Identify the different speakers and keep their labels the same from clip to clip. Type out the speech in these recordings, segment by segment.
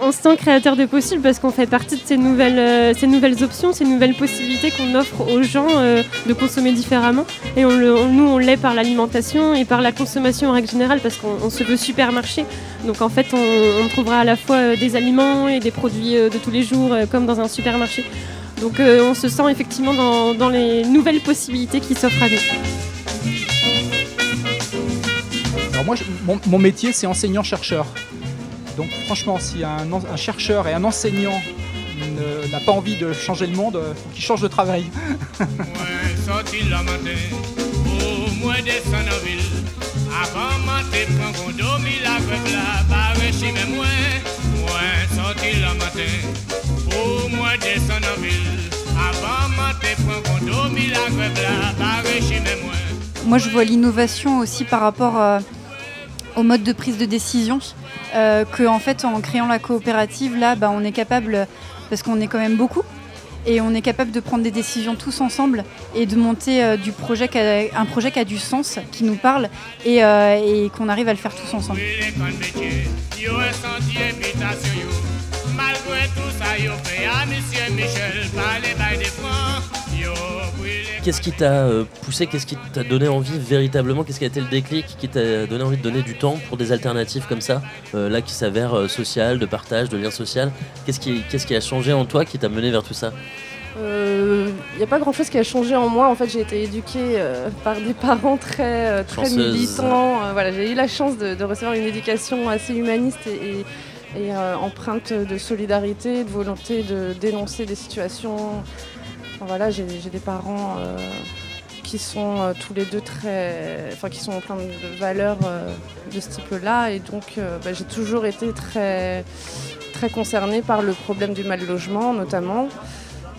Speaker 1: on se sent créateur de possibles parce qu'on fait partie de ces nouvelles, euh, options, ces nouvelles possibilités qu'on offre aux gens euh, de consommer différemment. Et nous, on l'est par l'alimentation et par la consommation en règle générale parce qu'on se veut supermarché. Donc en fait, on, trouvera à la fois euh, des aliments et des produits de tous les jours comme dans un supermarché. Donc on se sent effectivement dans, les nouvelles possibilités qui s'offrent à nous.
Speaker 2: Alors moi, mon métier, c'est enseignant-chercheur. Donc franchement, si un, un chercheur et un enseignant n'a pas envie de changer le monde, il faut qu'il change de travail.
Speaker 3: Moi, je vois l'innovation aussi par rapport euh, au mode de prise de décision. Euh, que en fait en créant la coopérative là bah, on est capable parce qu'on est quand même beaucoup et on est capable de prendre des décisions tous ensemble et de monter euh, du projet un projet qui a du sens, qui nous parle et, euh, et qu'on arrive à le faire tous ensemble.
Speaker 4: Qu'est-ce qui t'a euh, poussé, qu'est-ce qui t'a donné envie véritablement, qu'est-ce qui a été le déclic qui t'a donné envie de donner du temps pour des alternatives comme ça, euh, là qui s'avèrent euh, sociales, de partage, de lien social? Qu'est-ce qui, qu'est-ce qui a changé en toi qui t'a mené vers tout ça?
Speaker 1: Il n'y a pas grand chose qui a changé en moi. En fait, j'ai été éduquée par des parents très, très militants. voilà, j'ai eu la chance de, recevoir une éducation assez humaniste et, et empreinte de solidarité, de volonté de dénoncer des situations voilà, j'ai des parents euh, qui sont euh, tous les deux très, enfin qui sont plein de valeurs euh, de ce type-là, et donc bah, j'ai toujours été très très concernée par le problème du mal logement, notamment.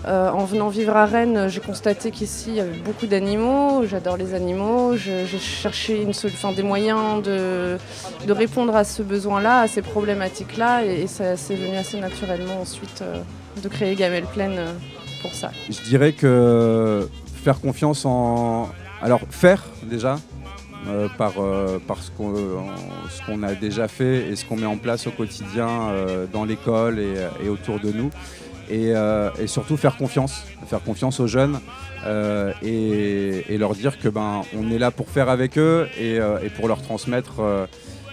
Speaker 1: en venant vivre à Rennes, j'ai constaté qu'ici il y avait beaucoup d'animaux. J'adore les animaux. J'ai cherché une des moyens de, répondre à ce besoin-là, à ces problématiques-là, et, ça c'est venu assez naturellement ensuite de créer Gamelle Pleine ça
Speaker 5: Je dirais que faire confiance en. Alors, faire déjà, euh, par, euh, ce qu'on a déjà fait et ce qu'on met en place au quotidien euh, dans l'école et, autour de nous. Et, surtout faire confiance, faire confiance aux jeunes et, leur dire que ben on est là pour faire avec eux et, pour leur transmettre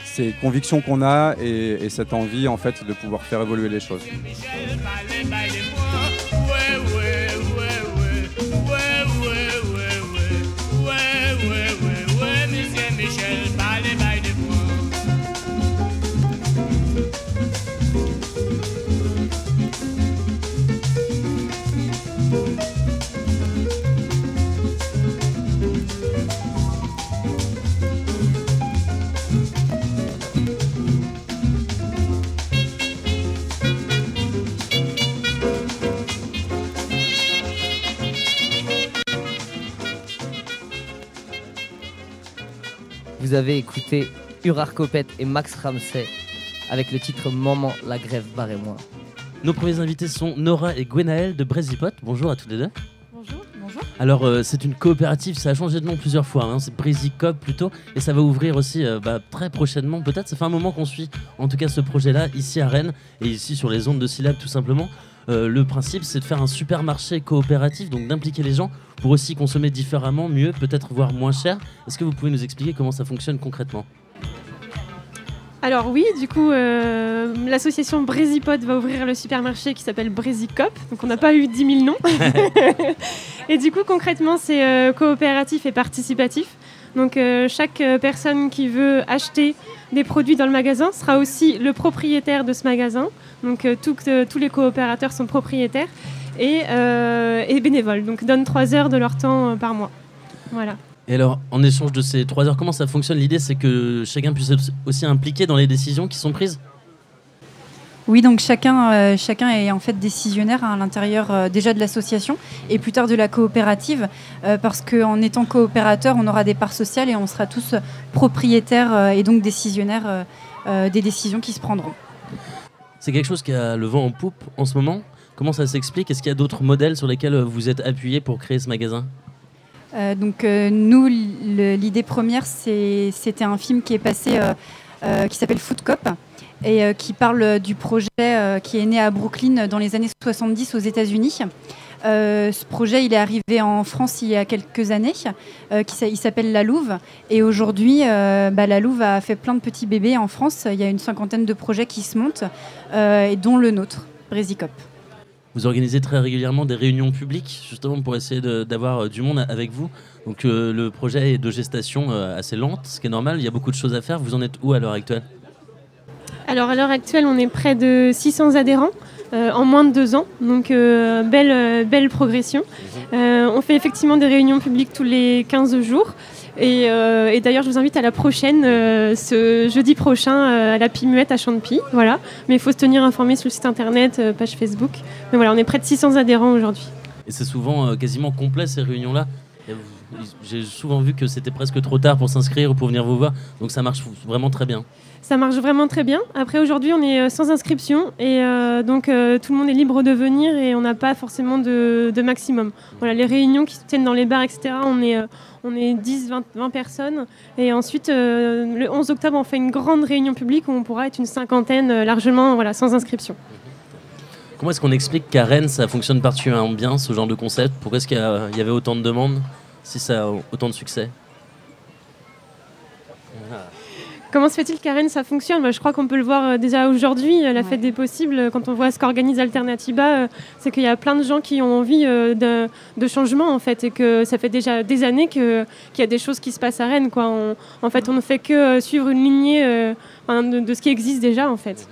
Speaker 5: ces convictions qu'on a et, cette envie en fait de pouvoir faire évoluer les choses.
Speaker 6: Avez écouté Urar Copet et Max Ramsey avec le titre Maman, la grève, barrez-moi.
Speaker 4: Nos premiers invités sont Nora et Gwenaël de Brésipot. Bonjour à tous les deux.
Speaker 1: Bonjour. Bonjour.
Speaker 4: Alors, euh, c'est une coopérative, ça a changé de nom plusieurs fois. Hein. C'est Brésicop plutôt, et ça va ouvrir aussi euh, bah, très prochainement. Peut-être, ça fait un moment qu'on suit en tout cas ce projet-là ici à Rennes et ici sur les ondes de Syllab tout simplement. Euh, le principe, c'est de faire un supermarché coopératif, donc d'impliquer les gens pour aussi consommer différemment, mieux, peut-être voire moins cher. Est-ce que vous pouvez nous expliquer comment ça fonctionne concrètement?
Speaker 1: Alors oui, du coup, euh, l'association Brésipod va ouvrir le supermarché qui s'appelle Brésicop. Donc on n'a pas eu 10 000 noms. et du coup, concrètement, c'est euh, coopératif et participatif. Donc chaque personne qui veut acheter des produits dans le magasin sera aussi le propriétaire de ce magasin. Donc euh, euh, tous les coopérateurs sont propriétaires et, euh, bénévoles. Donc donnent trois heures de leur temps par mois. Voilà.
Speaker 4: Et alors, en échange de ces trois heures, comment ça fonctionne? L'idée, c'est que chacun puisse être aussi impliqué dans les décisions qui sont prises?
Speaker 3: Oui, donc chacun, euh, chacun est en fait décisionnaire à l'intérieur euh, déjà de l'association et plus tard de la coopérative, euh, parce qu'en étant coopérateur, on aura des parts sociales et on sera tous propriétaires et donc décisionnaires des décisions qui se prendront.
Speaker 4: C'est quelque chose qui a le vent en poupe en ce moment. Comment ça s'explique? Est-ce qu'il y a d'autres modèles sur lesquels vous êtes appuyé pour créer ce magasin?
Speaker 3: Donc nous, l'idée première, c'était un film qui est passé, qui s'appelle Food Cop, et euh, qui parle du projet euh, qui est né à Brooklyn dans les années 70 aux États-Unis. Euh, ce projet, il est arrivé en France il y a quelques années. il s'appelle La Louve. Et aujourd'hui, bah, La Louve a fait plein de petits bébés en France. Il y a une cinquantaine de projets qui se montent, et dont le nôtre, Brésicop.
Speaker 4: Vous organisez très régulièrement des réunions publiques, justement pour essayer d'avoir du monde avec vous. Donc le projet est de gestation assez lente, ce qui est normal. Il y a beaucoup de choses à faire. Vous en êtes où à l'heure actuelle?
Speaker 7: Alors à l'heure actuelle, on est près de 600 adhérents. Euh, en moins de deux ans, donc euh, belle, euh, belle progression. on fait effectivement des réunions publiques tous les 15 jours. Et, d'ailleurs, je vous invite à la prochaine, ce jeudi prochain, à la Pimuette à Champy. Voilà. Mais il faut se tenir informé sur le site internet, page Facebook. Mais voilà, on est près de 600 adhérents aujourd'hui.
Speaker 4: Et c'est souvent quasiment complet ces réunions-là j'ai souvent vu que c'était presque trop tard pour s'inscrire ou pour venir vous voir, donc ça marche vraiment très bien.
Speaker 7: Ça marche vraiment très bien. Après, aujourd'hui, on est euh, sans inscription et euh, donc euh, tout le monde est libre de venir et on n'a pas forcément de, maximum. Voilà, les réunions qui se tiennent dans les bars, etc., on est, on est 10, 20, 20 personnes. Et ensuite, le 11 octobre, on fait une grande réunion publique où on pourra être une cinquantaine largement voilà, sans inscription.
Speaker 4: Comment est-ce qu'on explique qu'à Rennes, ça fonctionne particulièrement bien, ce genre de concept? Pourquoi est-ce qu'il y, avait autant de demandes, si ça a autant de succès
Speaker 7: Comment se fait-il qu'à Rennes ça fonctionne? Je crois qu'on peut le voir euh, déjà aujourd'hui, euh, la fête des possibles, quand on voit ce qu'organise Alternativa, euh, c'est qu'il y a plein de gens qui ont envie de, changement en fait, et que ça fait déjà des années qu'il y a des choses qui se passent à Rennes. Quoi. en fait, on ne fait que suivre une lignée de, de, ce qui existe déjà en fait.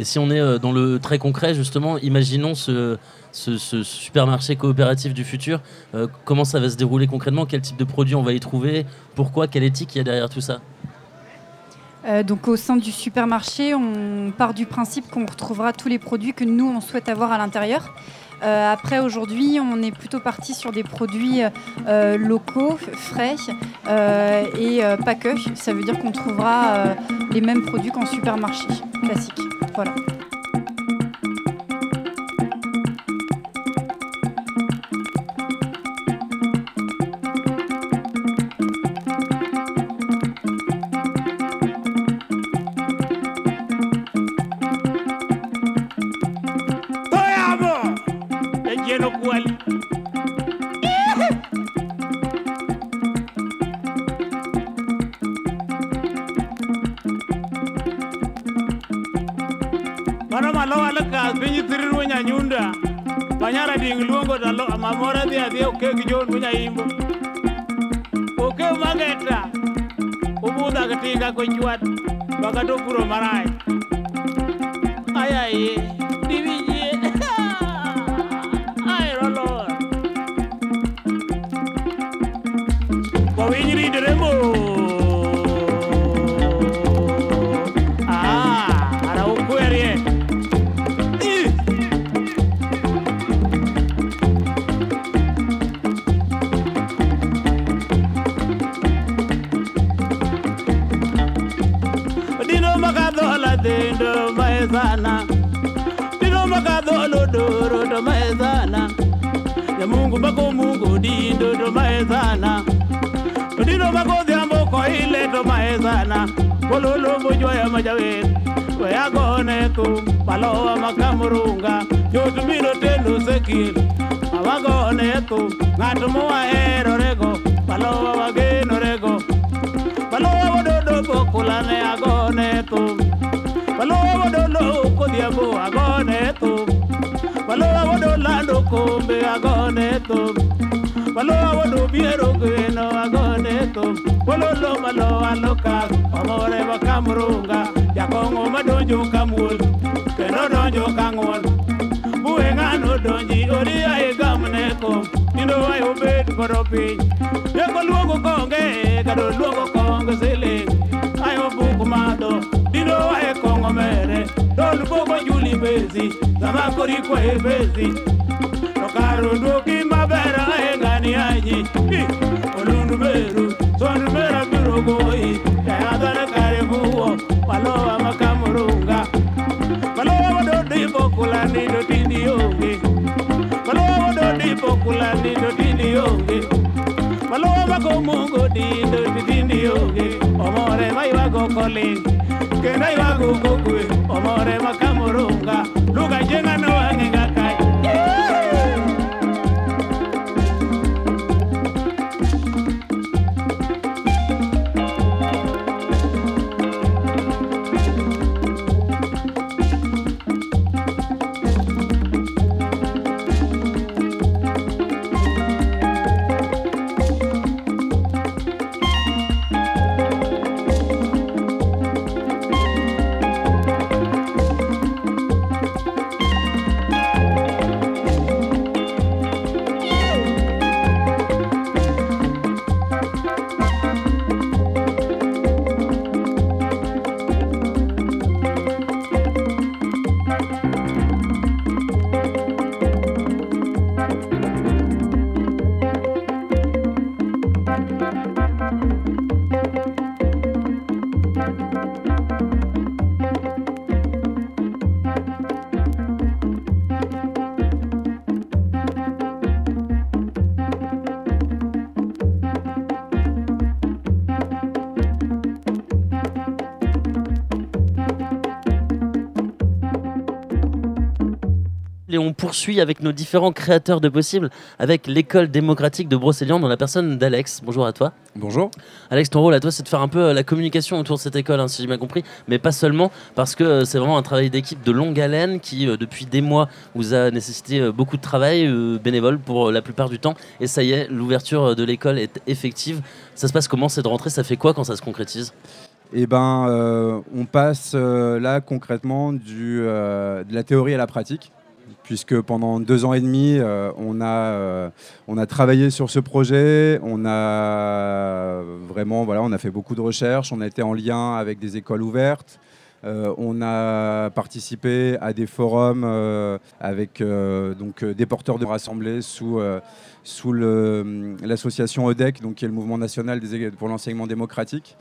Speaker 4: Et si on est euh, dans le très concret, justement, imaginons ce, supermarché coopératif du futur. Euh, comment ça va se dérouler concrètement? Quel type de produits on va y trouver? Pourquoi? Quelle éthique il y a derrière tout ça?
Speaker 3: Euh, donc au sein du supermarché, on part du principe qu'on retrouvera tous les produits que nous on souhaite avoir à l'intérieur. après, aujourd'hui, on est plutôt parti sur des produits locaux, frais et pas que. Ça veut dire qu'on trouvera les mêmes produits qu'en supermarché classique. Voilà.
Speaker 8: Amora dhi adhi okeo gi John Munyaimbo. Okeo mageta. Obudha katika kwa chwat. Bakato puro marach. Ayaye. Divi sana dilomba kadholo doro to mae sana ya mungu bako mungu dindo to mae sana odino bako dhiambo koile to mae sana kololombo jwaya majawer weyagoneko palowa makamrunga jotubiro tendo sekir awagoneko ng'at mowaherorego palowa wagenorego. Palowa wadodo pokulane agoneko walowa wadolo kodhiambo agone thum walowa wadolando kombe agone thum walowa wadobiero gweno agone thum wololo malowa loka omore ma kamrunga jakong'o madonjo ka muol kendo donjo ka ng'uon buwe ng'ano donji odia igamne kom tindo wayo bed godo piny jekoluongo konge. kadoluongo ebezi kama koriko ebezi nokarunduki maber ahinga ni anyi olundu meru sondu mera biro goyi tayadhana kare buwo walowa makamurunga walowa wadodi bokulani dotindi onge walowa wadodi bokulani dotindi onge walowa makomungo dindo dotindi onge omore maywago koling kena ibagugu kwe omore makamurunga luga jenga no
Speaker 4: wangenga on poursuit avec nos différents créateurs de possibles, avec l'école démocratique de Brocéliande dans la personne d'Alex. Bonjour à toi.
Speaker 5: Bonjour.
Speaker 4: Alex, ton rôle à toi, c'est de faire un peu euh, la communication autour de cette école, hein, si j'ai bien compris, mais pas seulement, parce que euh, c'est vraiment un travail d'équipe de longue haleine qui, euh, depuis des mois, vous a nécessité beaucoup de travail euh, bénévole pour la plupart du temps. Et ça y est, l'ouverture de l'école est effective. Ça se passe comment cette rentrée? Ça fait quoi quand ça se concrétise?
Speaker 5: Eh ben, euh, on passe euh, là concrètement du, euh, de la théorie à la pratique, puisque pendant deux ans et demi, euh, on, a, euh, on a travaillé sur ce projet, on a vraiment, voilà, on a fait beaucoup de recherches, on a été en lien avec des écoles ouvertes. Euh, on a participé à des forums avec donc, des porteurs de rassemblés sous, sous le- l'association EDEC, donc, qui est le mouvement national pour l'enseignement démocratique.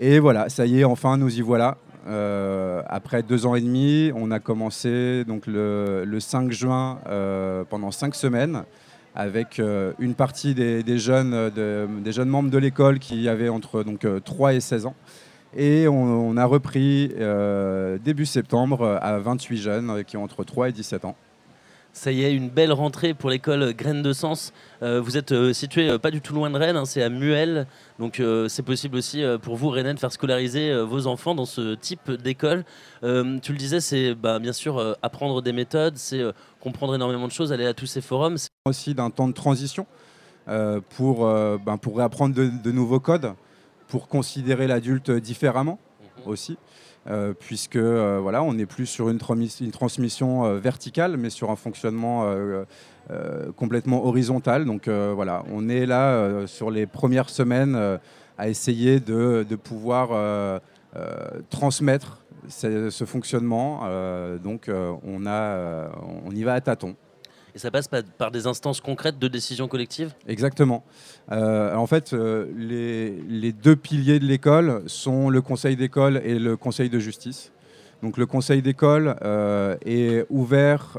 Speaker 5: Et voilà, ça y est, enfin, nous y voilà. Euh, après deux ans et demi, on a commencé donc, le, le 5 juin euh, pendant cinq semaines avec euh, une partie des, jeunes, de- des jeunes membres de l'école qui avaient entre donc, euh, 3 et 16 ans. Et on, on a repris début septembre à 28 jeunes qui ont entre 3 et 17 ans.
Speaker 4: Ça y est, une belle rentrée pour l'école Graines de Sens. Euh, vous êtes euh, situé euh, pas du tout loin de Rennes, hein, c'est à Muel. Donc c'est possible aussi pour vous, Rennes, de faire scolariser vos enfants dans ce type d'école. Tu le disais, c'est bah, bien sûr apprendre des méthodes, c'est comprendre énormément de choses, aller à tous ces forums. C'est-
Speaker 5: aussi d'un temps de transition pour, ben, pour réapprendre de, de nouveaux codes, pour considérer l'adulte différemment aussi, euh, puisque euh, voilà, on n'est plus sur une, transmis- une transmission euh, verticale, mais sur un fonctionnement complètement horizontal. Donc voilà, on est là sur les premières semaines à essayer de, pouvoir transmettre ce, fonctionnement. Donc on, on y va à tâtons.
Speaker 4: Et ça passe par, des instances concrètes de décision collective
Speaker 5: Exactement. Euh, en fait, euh, les, deux piliers de l'école sont le conseil d'école et le conseil de justice. Donc le conseil d'école euh, est ouvert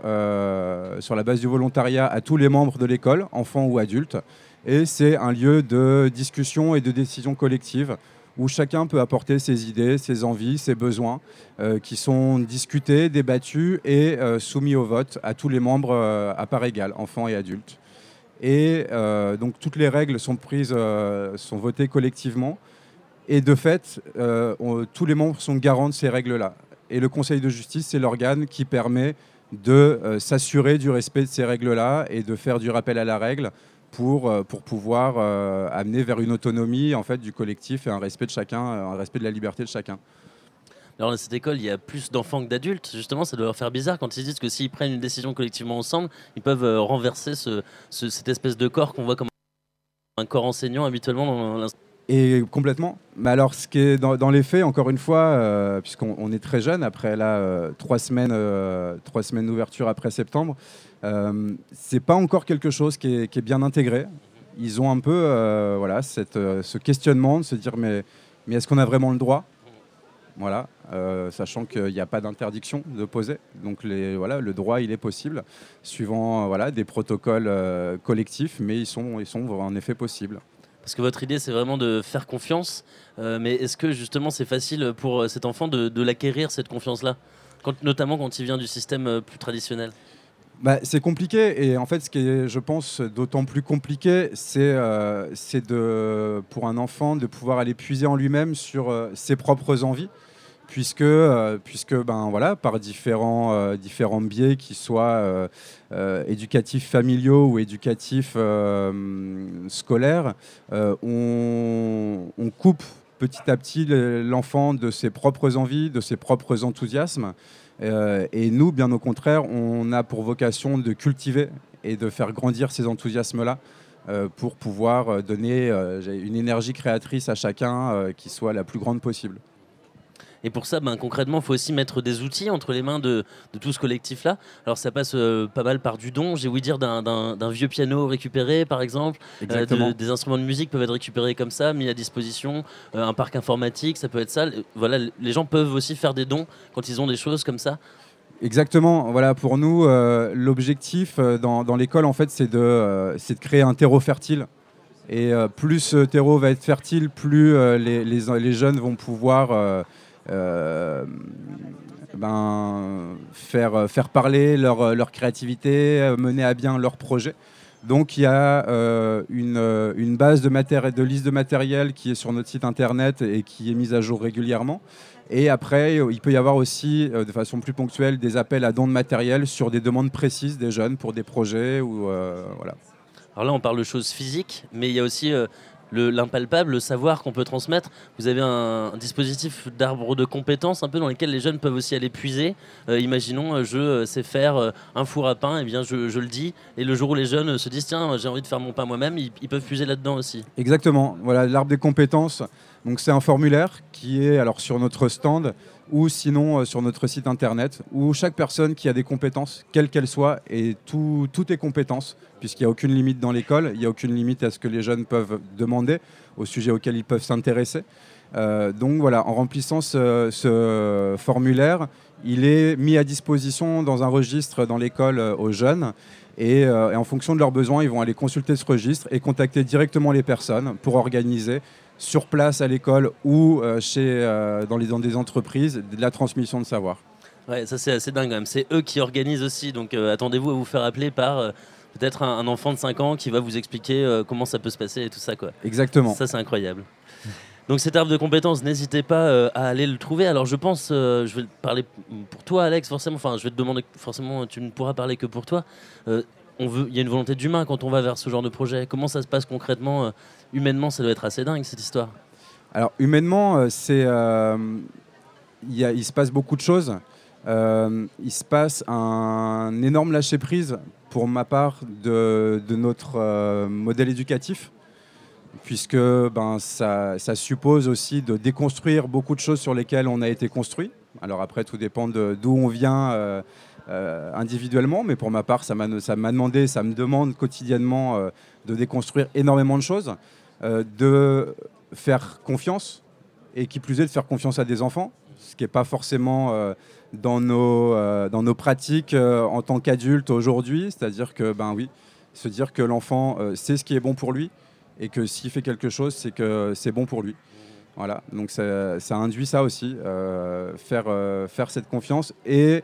Speaker 5: sur la base du volontariat à tous les membres de l'école, enfants ou adultes. Et c'est un lieu de discussion et de décision collective où chacun peut apporter ses idées, ses envies, ses besoins, euh, qui sont discutés, débattus et euh, soumis au vote à tous les membres euh, à part égale, enfants et adultes. Et donc toutes les règles sont prises, sont votées collectivement. Et de fait, tous les membres sont garants de ces règles-là. Et le Conseil de justice, c'est l'organe qui permet de s'assurer du respect de ces règles-là et de faire du rappel à la règle pour, euh, pour pouvoir euh, amener vers une autonomie en fait, du collectif et un respect de chacun, un respect de la liberté de chacun.
Speaker 4: Alors dans cette école, il y a plus d'enfants que d'adultes. Justement, ça doit leur faire bizarre quand ils se disent que s'ils prennent une décision collectivement ensemble, ils peuvent euh, renverser ce, ce- cette espèce de corps qu'on voit comme un corps enseignant habituellement dans l'institution.
Speaker 5: Et complètement. Mais alors, ce qui est dans, les faits, encore une fois, euh, puisqu'on on est très jeune, après là, euh, trois semaines, euh, trois semaines d'ouverture après septembre, c'est pas encore quelque chose qui est, bien intégré. Ils ont un peu, voilà, ce questionnement de se dire, mais, est-ce qu'on a vraiment le droit? Voilà, sachant qu'il n'y a pas d'interdiction de poser. Donc, voilà, le droit, il est possible, suivant voilà, des protocoles collectifs, mais ils sont, ils sont en effet possibles.
Speaker 4: Parce que votre idée, c'est vraiment de faire confiance. euh, mais est-ce que justement, c'est facile pour euh, cet enfant de, l'acquérir, cette confiance-là? Notamment quand il vient du système euh, plus traditionnel.
Speaker 5: Bah, c'est compliqué. Et en fait ce qui est je pense d'autant plus compliqué c'est de pour un enfant de pouvoir aller puiser en lui-même sur ses propres envies puisque euh, puisque ben voilà par différents euh, différents biais qui soient euh, éducatifs familiaux ou éducatifs scolaires on, on coupe petit à petit le- l'enfant de ses propres envies de ses propres enthousiasmes et nous, bien au contraire, on a pour vocation de cultiver et de faire grandir ces enthousiasmes-là pour pouvoir donner une énergie créatrice à chacun qui soit la plus grande possible.
Speaker 4: Et pour ça, ben, concrètement, il faut aussi mettre des outils entre les mains de, de tout ce collectif-là. Alors ça passe euh, pas mal par du don, j'ai ouï dire d'un- vieux piano récupéré, par exemple. Euh, de- des instruments de musique peuvent être récupérés comme ça, mis à disposition. Euh, un parc informatique, ça peut être ça. Voilà, les gens peuvent aussi faire des dons quand ils ont des choses comme ça.
Speaker 5: Exactement. Voilà, pour nous, euh, l'objectif euh, dans, dans l'école, en fait, c'est de, euh, créer un terreau fertile. Et plus ce terreau va être fertile, plus les, les- les jeunes vont pouvoir ben, faire, faire parler leur, leur créativité, euh, mener à bien leurs projets. Donc il y a euh, une, euh, une base de, matéri- de liste de matériel qui est sur notre site internet et qui est mise à jour régulièrement. Et après, euh, il peut y avoir aussi, euh, de façon plus ponctuelle, des appels à dons de matériel sur des demandes précises des jeunes pour des projets. Ou, euh, voilà.
Speaker 4: Alors là, on parle de choses physiques, mais il y a aussi euh, l'impalpable, le savoir qu'on peut transmettre. Vous avez un, dispositif d'arbre de compétences un peu dans lequel les jeunes peuvent aussi aller puiser. Euh, imaginons, euh, je euh, sais faire un four à pain, et bien je, le dis. Et le jour où les jeunes se disent, tiens, j'ai envie de faire mon pain moi-même, ils, ils peuvent puiser là-dedans aussi.
Speaker 5: Exactement. Voilà, l'arbre des compétences. Donc c'est un formulaire qui est alors sur notre stand ou sinon euh, sur notre site internet où chaque personne qui a des compétences, quelles qu'elles soient, et tout, toutes les compétences, puisqu'il n'y a aucune limite dans l'école, il n'y a aucune limite à ce que les jeunes peuvent demander, au sujet auquel ils peuvent s'intéresser. Euh, donc voilà, en remplissant ce, formulaire, il est mis à disposition dans un registre dans l'école euh, aux jeunes. Et en fonction de leurs besoins, ils vont aller consulter ce registre et contacter directement les personnes pour organiser sur place à l'école ou euh, chez, euh, dans, les, dans des entreprises de la transmission de savoir.
Speaker 4: Ouais, ça c'est assez dingue quand même. C'est eux qui organisent aussi, donc euh, attendez-vous à vous faire appeler par euh, peut-être un, un enfant de 5 ans qui va vous expliquer euh, comment ça peut se passer et tout ça. Quoi.
Speaker 5: Exactement.
Speaker 4: Ça c'est incroyable. Donc cet arbre de compétences, n'hésitez pas à aller le trouver. Alors je pense, je vais parler pour toi Alex forcément, enfin je vais te demander forcément, tu ne pourras parler que pour toi. On veut, il y a une volonté d'humain quand on va vers ce genre de projet. Comment ça se passe concrètement Humainement, ça doit être assez dingue cette histoire.
Speaker 5: Alors humainement, euh, c'est, euh, il se passe beaucoup de choses. Euh, il se passe un énorme lâcher prise pour ma part de, notre modèle éducatif, puisque ben, ça suppose aussi de déconstruire beaucoup de choses sur lesquelles on a été construit. Alors après, tout dépend d'où on vient euh, euh, individuellement, mais pour ma part, ça m'a demandé, ça me demande quotidiennement euh, de déconstruire énormément de choses, de faire confiance, et qui plus est de faire confiance à des enfants, ce qui n'est pas forcément dans, nos, dans nos pratiques en tant qu'adulte aujourd'hui, c'est-à-dire que, ben oui, se dire que l'enfant sait ce qui est bon pour lui, et que s'il fait quelque chose, c'est que c'est bon pour lui. Voilà, donc ça, induit ça aussi, euh, faire, euh, faire cette confiance et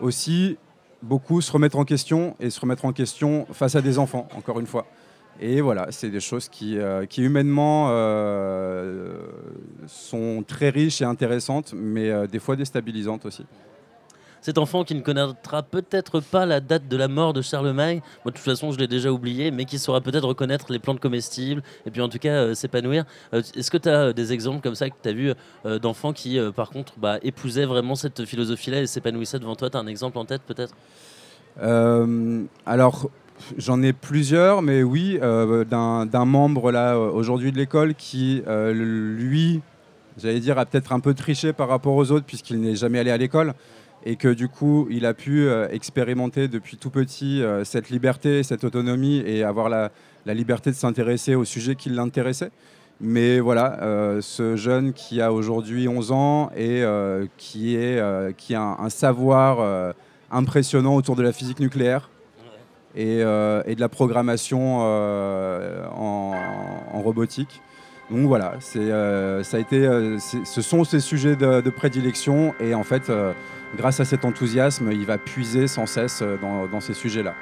Speaker 5: aussi beaucoup se remettre en question et se remettre en question face à des enfants, encore une fois. Et voilà, c'est des choses qui, euh, qui humainement sont très riches et intéressantes, mais euh, des fois déstabilisantes aussi.
Speaker 4: Cet enfant qui ne connaîtra peut-être pas la date de la mort de Charlemagne, moi de toute façon je l'ai déjà oublié, mais qui saura peut-être reconnaître les plantes comestibles et puis en tout cas euh, s'épanouir. Euh, Est-ce que tu as des exemples comme ça que tu as vu euh, d'enfants qui euh, par contre bah, épousaient vraiment cette philosophie-là et s'épanouissaient devant toi? Tu as un exemple en tête peut-être?
Speaker 5: Euh, alors,
Speaker 9: J'en ai plusieurs, mais oui, euh, d'un membre là euh, aujourd'hui de l'école qui, euh, lui, j'allais dire, a peut-être un peu triché par rapport aux autres puisqu'il n'est jamais allé à l'école et que du coup, il a pu euh, expérimenter depuis tout petit euh, cette liberté, cette autonomie et avoir la, la liberté de s'intéresser au sujet qui l'intéressait. Mais voilà, euh, ce jeune qui a aujourd'hui 11 ans et euh, qui, est, euh, qui a un, un savoir impressionnant autour de la physique nucléaire et, et de la programmation en, en robotique. Donc voilà, ça a été, ce sont ses sujets de, de prédilection et en fait, grâce à cet enthousiasme, il va puiser sans cesse euh, dans, dans ces sujets-là.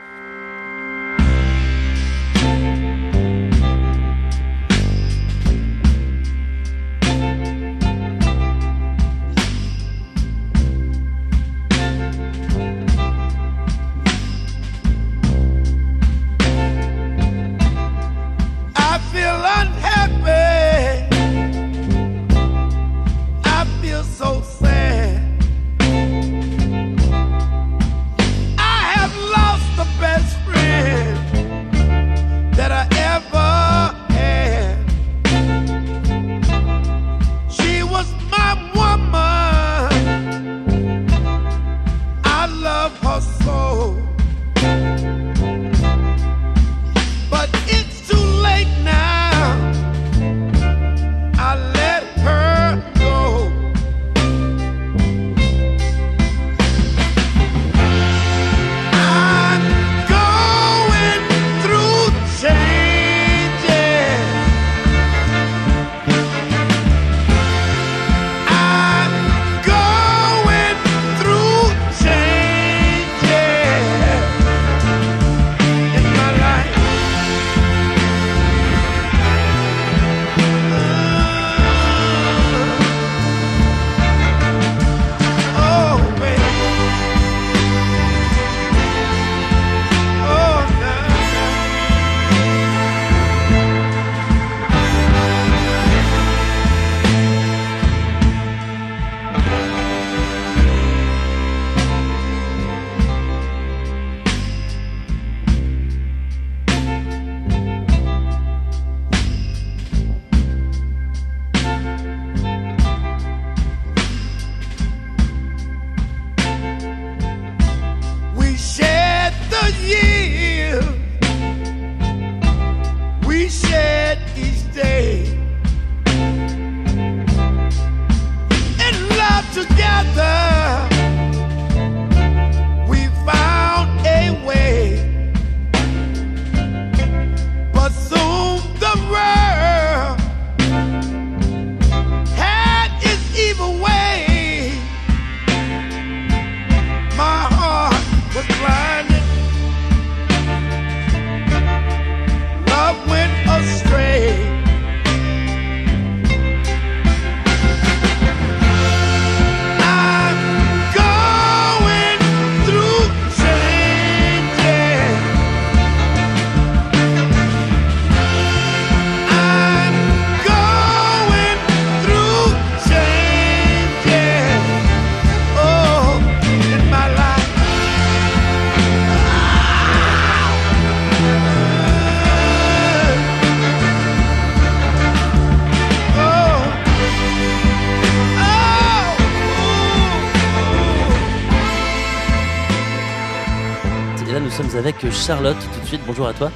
Speaker 4: Nous sommes avec Charlotte tout de suite. Bonjour à toi.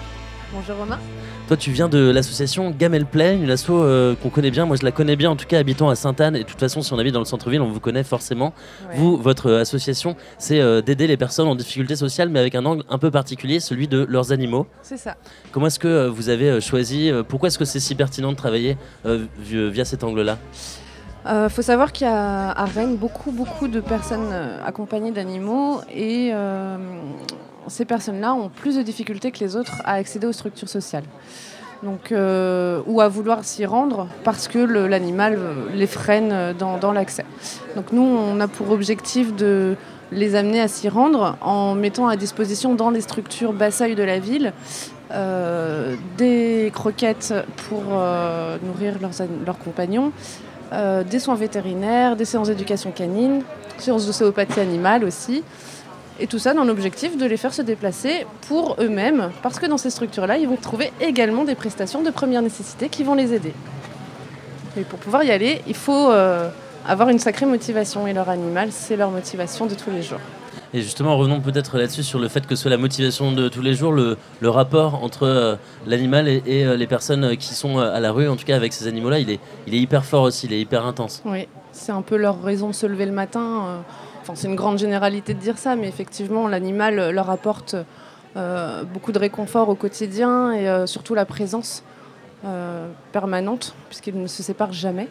Speaker 1: Bonjour Romain.
Speaker 4: Toi, tu viens de l'association Gamel Play, une asso euh, qu'on connaît bien. Moi, je la connais bien, en tout cas, habitant à Sainte-Anne. Et de toute façon, si on habite dans le centre-ville, on vous connaît forcément.
Speaker 1: Ouais.
Speaker 4: Vous, votre euh, association, c'est euh, d'aider les personnes en difficulté sociale, mais avec un angle un peu particulier, celui de leurs animaux.
Speaker 1: C'est ça.
Speaker 4: Comment est-ce que euh, vous avez choisi Pourquoi est-ce que c'est si pertinent de travailler vi- via cet angle-là?
Speaker 1: Euh, faut savoir qu'il y a à Rennes beaucoup, beaucoup de personnes euh, accompagnées d'animaux et euh, ces personnes-là ont plus de difficultés que les autres à accéder aux structures sociales. Donc, ou à vouloir s'y rendre parce que l'animal les freine dans, l'accès. Donc nous, on a pour objectif de les amener à s'y rendre en mettant à disposition dans les structures basseuil de la ville des croquettes pour nourrir leurs compagnons, euh, des soins vétérinaires, des séances d'éducation canine, séances d'ostéopathie animale aussi, Et tout ça dans l'objectif de les faire se déplacer pour eux-mêmes, parce que dans ces structures-là, ils vont trouver également des prestations de première nécessité qui vont les aider. Et pour pouvoir y aller, il faut euh, avoir une sacrée motivation, et leur animal, c'est leur motivation de tous les jours.
Speaker 4: Et justement, revenons peut-être là-dessus sur le fait que ce soit la motivation de tous les jours, le, rapport entre euh, l'animal et, euh, les personnes qui sont à la rue, en tout cas avec ces animaux-là, il est, hyper fort aussi, il est hyper intense.
Speaker 1: Oui, c'est un peu leur raison de se lever le matin. Enfin, c'est une grande généralité de dire ça, mais effectivement, l'animal leur apporte euh, beaucoup de réconfort au quotidien et euh, surtout la présence euh, permanente, puisqu'ils ne se séparent jamais.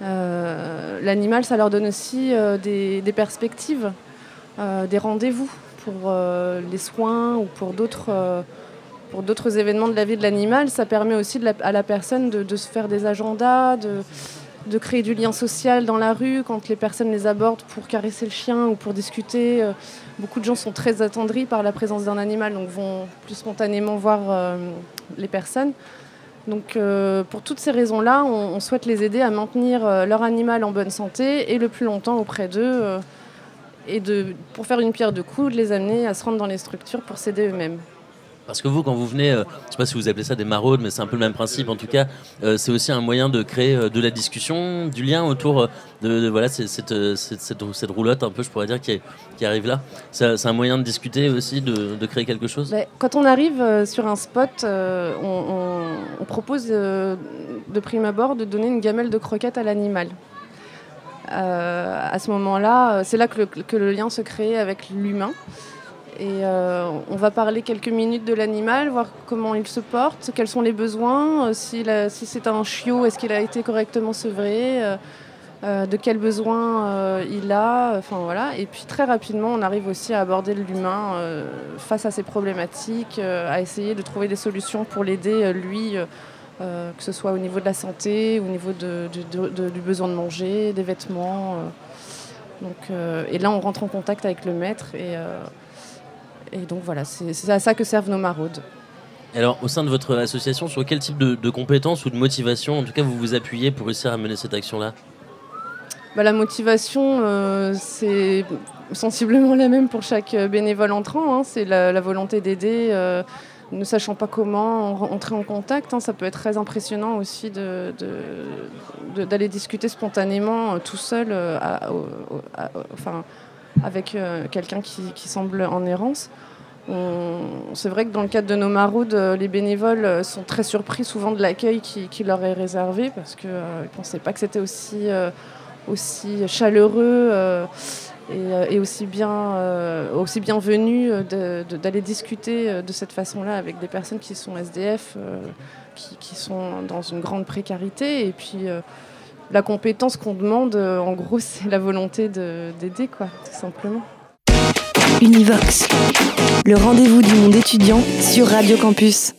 Speaker 1: l'animal, ça leur donne aussi des, perspectives, des rendez-vous pour les soins ou pour d'autres pour d'autres événements de la vie de l'animal, ça permet aussi à la personne de, se faire des agendas, de, de, créer du lien social dans la rue quand les personnes les abordent pour caresser le chien ou pour discuter. Euh, beaucoup de gens sont très attendris par la présence d'un animal, donc vont plus spontanément voir euh, les personnes. Donc euh, pour toutes ces raisons-là, on, souhaite les aider à maintenir euh, leur animal en bonne santé et le plus longtemps auprès d'eux. Euh, et de, pour faire une pierre de coups, de les amener à se rendre dans les structures pour s'aider eux-mêmes.
Speaker 4: Parce que vous, quand vous venez, euh, je ne sais pas si vous appelez ça des maraudes, mais c'est un peu le même principe. En tout cas, euh, c'est aussi un moyen de créer euh, de la discussion, du lien autour de, de voilà, cette, cette, cette, cette, roulotte, un peu, je pourrais dire, qui, est, qui arrive là. C'est un moyen de discuter aussi, de, de créer quelque chose?
Speaker 1: Mais quand on arrive sur un spot, on, on, on, propose de prime abord de donner une gamelle de croquettes à l'animal. À ce moment-là, c'est là que le, lien se crée avec l'humain. Et euh, on va parler quelques minutes de l'animal, voir comment il se porte, quels sont les besoins, euh, si, c'est un chiot, est-ce qu'il a été correctement sevré, euh, euh, de quels besoins euh, il a, enfin voilà. Et puis très rapidement, on arrive aussi à aborder l'humain euh, face à ces problématiques, à essayer de trouver des solutions pour l'aider, lui, que ce soit au niveau de la santé, au niveau de, de, de, du besoin de manger, des vêtements. donc, et là, on rentre en contact avec le maître et et donc voilà, c'est à ça que servent nos maraudes.
Speaker 4: Alors, au sein de votre association, sur quel type de, de, compétences ou de motivation, en tout cas, vous vous appuyez pour réussir à mener cette action-là?
Speaker 1: Bah, La motivation, euh, c'est sensiblement la même pour chaque bénévole entrant. Hein. C'est la, la, volonté d'aider, euh, ne sachant pas comment entrer en contact. Hein. Ça peut être très impressionnant aussi d'aller discuter spontanément euh, tout seul, euh, avec euh, quelqu'un qui, semble en errance. C'est vrai que dans le cadre de nos maraudes, les bénévoles sont très surpris souvent de l'accueil qui, leur est réservé parce qu'ils ne pensaient pas que c'était aussi, aussi chaleureux et, et, aussi, bien, euh, aussi bienvenu d'aller discuter de cette façon-là avec des personnes qui sont SDF, qui, sont dans une grande précarité. Et puis la compétence qu'on demande, euh, en gros, c'est la volonté d'aider, quoi, tout simplement.
Speaker 10: Univox, le rendez-vous du monde étudiant sur Radio Campus.